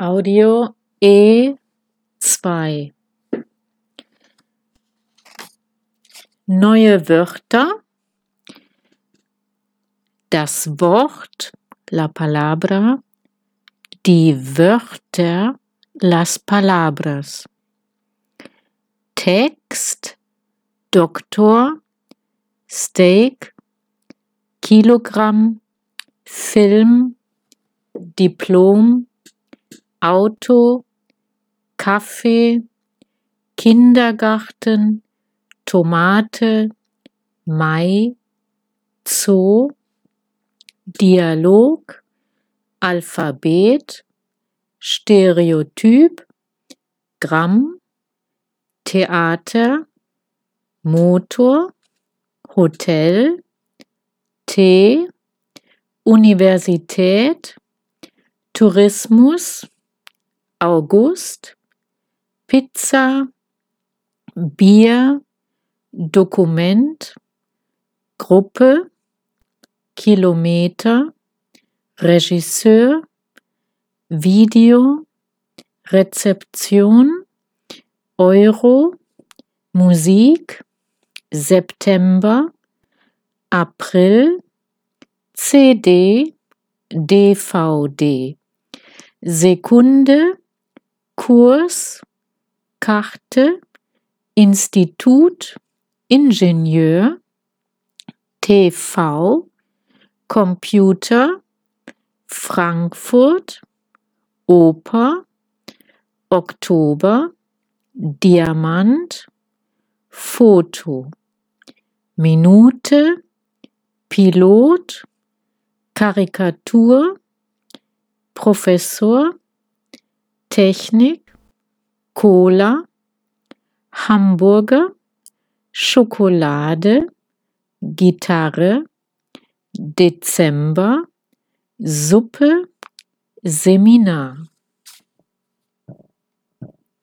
Audio E2 Neue Wörter. Das Wort la palabra. Die Wörter las palabras. Text Doktor. Steak. Kilogramm. Film. Diplom Auto, Kaffee, Kindergarten, Tomate, Mai, Zoo, Dialog, Alphabet, Stereotyp, Gramm, Theater, Motor, Hotel, Tee, Universität, Tourismus, August, Pizza, Bier, Dokument, Gruppe, Kilometer, Regisseur, Video, Rezeption, Euro, Musik, September, April, CD, DVD, Sekunde, Kurs, Karte, Institut, Ingenieur, TV, Computer, Frankfurt, Oper, Oktober, Diamant, Foto, Minute, Pilot, Karikatur, Professor, Technik, Cola, Hamburger, Schokolade, Gitarre, Dezember, Suppe, Seminar